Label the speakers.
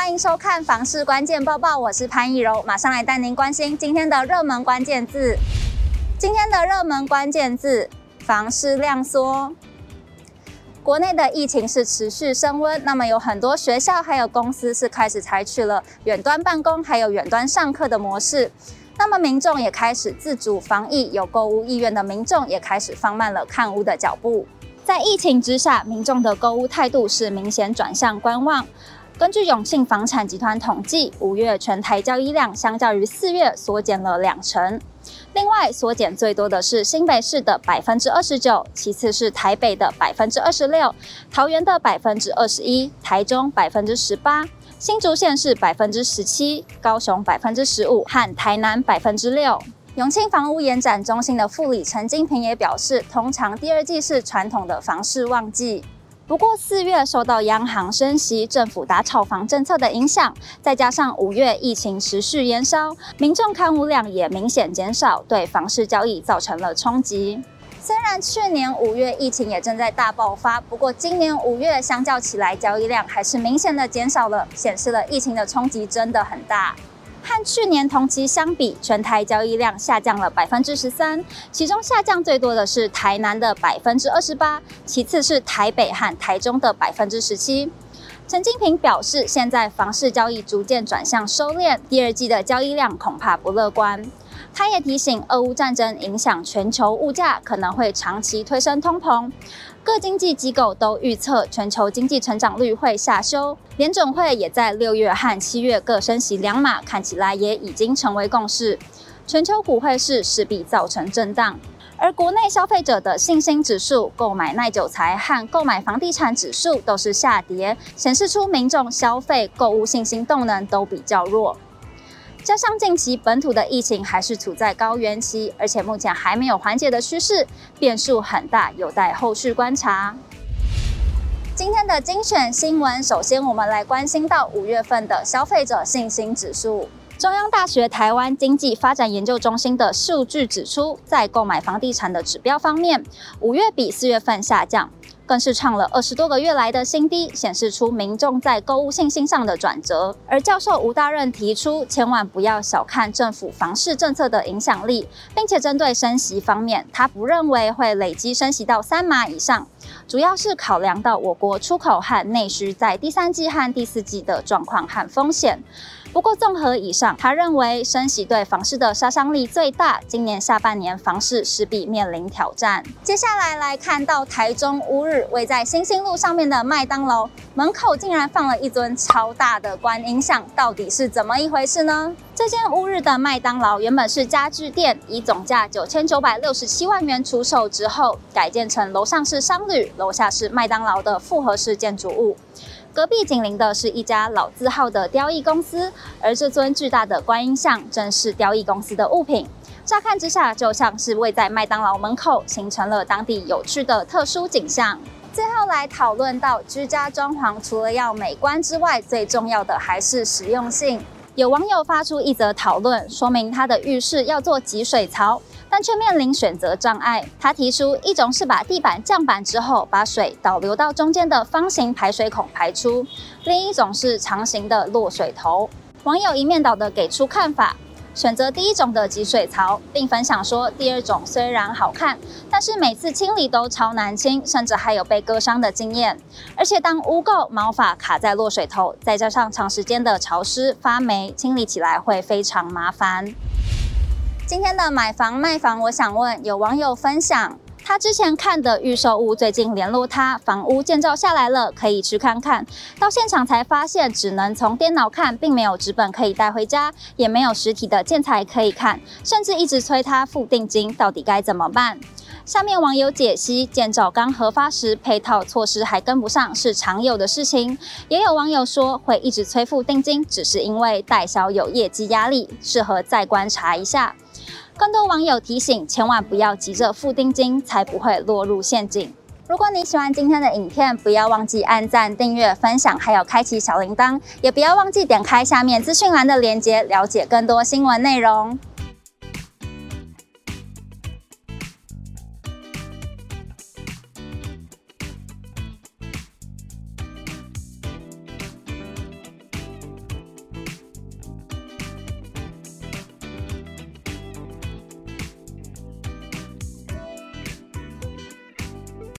Speaker 1: 欢迎收看房市关键报报，我是潘逸柔，马上来带您关心今天的热门关键字。今天的热门关键字：房市量缩。国内的疫情是持续升温，那么有很多学校还有公司是开始采取了远端办公，还有远端上课的模式。那么民众也开始自主防疫，有购物意愿的民众也开始放慢了看屋的脚步。在疫情之下，民众的购物态度是明显转向观望。根据永庆房产集团统计，五月全台交易量相较于四月缩减了两成。另外，缩减最多的是新北市的百分之二十九，其次是台北的百分之二十六，桃园的百分之二十一，台中百分之十八，新竹县市百分之十七，高雄百分之十五，和台南百分之六。永庆房屋延展中心的副理陈金平也表示，通常第二季是传统的房市旺季。不过四月受到央行升息、政府打炒房政策的影响，再加上五月疫情持续延烧，民众看屋量也明显减少，对房市交易造成了冲击。虽然去年五月疫情也正在大爆发，不过今年五月相较起来，交易量还是明显的减少了，显示了疫情的冲击真的很大。和去年同期相比，全台交易量下降了百分之十三，其中下降最多的是台南的百分之二十八，其次是台北和台中的百分之十七。陈金平表示，现在房市交易逐渐转向收敛，第二季的交易量恐怕不乐观。他也提醒，俄乌战争影响全球物价，可能会长期推升通膨。各经济机构都预测全球经济成长率会下修。联准会也在六月和七月各升息两码，看起来也已经成为共识。全球股汇市势必造成震荡，而国内消费者的信心指数、购买耐久财和购买房地产指数都是下跌，显示出民众消费购物信心动能都比较弱。加上近期本土的疫情还是处在高原期，而且目前还没有缓解的趋势，变数很大，有待后续观察。今天的精选新闻，首先我们来关心到五月份的消费者信心指数。中央大学台湾经济发展研究中心的数据指出，在购买房地产的指标方面，五月比四月份下降。更是创了二十多个月来的新低，显示出民众在购物信心上的转折。而教授吴大任提出，千万不要小看政府房市政策的影响力，并且针对升息方面，他不认为会累积升息到三码以上，主要是考量到我国出口和内需在第三季和第四季的状况和风险。不过，综合以上，他认为升息对房市的杀伤力最大。今年下半年房市势必面临挑战。接下来来看到台中乌日位在新兴路上面的麦当劳门口，竟然放了一尊超大的观音像，到底是怎么一回事呢？这间乌日的麦当劳原本是家具店，以总价九千九百六十七万元出售之后，改建成楼上是商旅，楼下是麦当劳的复合式建筑物。隔壁紧邻的是一家老字号的雕艺公司，而这尊巨大的观音像正是雕艺公司的物品。乍看之下，就像是位在麦当劳门口，形成了当地有趣的特殊景象。最后来讨论到居家装潢，除了要美观之外，最重要的还是实用性。有网友发出一则讨论，说明他的浴室要做集水槽。但却面临选择障碍。他提出一种是把地板降板之后，把水导流到中间的方形排水孔排出；另一种是长形的落水头。网友一面倒的给出看法，选择第一种的集水槽，并分享说，第二种虽然好看，但是每次清理都超难清，甚至还有被割伤的经验。而且当污垢、毛发卡在落水头，再加上长时间的潮湿发霉，清理起来会非常麻烦。今天的买房卖房，我想问有网友分享，他之前看的预售屋，最近联络他，房屋建造下来了，可以去看看。到现场才发现，只能从电脑看，并没有纸本可以带回家，也没有实体的建材可以看，甚至一直催他付定金，到底该怎么办？下面网友解析，建造刚核发时，配套措施还跟不上，是常有的事情。也有网友说，会一直催付定金，只是因为代销有业绩压力，适合再观察一下。更多网友提醒，千万不要急着付定金，才不会落入陷阱。如果你喜欢今天的影片，不要忘记按赞、订阅、分享，还有开启小铃铛，也不要忘记点开下面资讯栏的链接，了解更多新闻内容。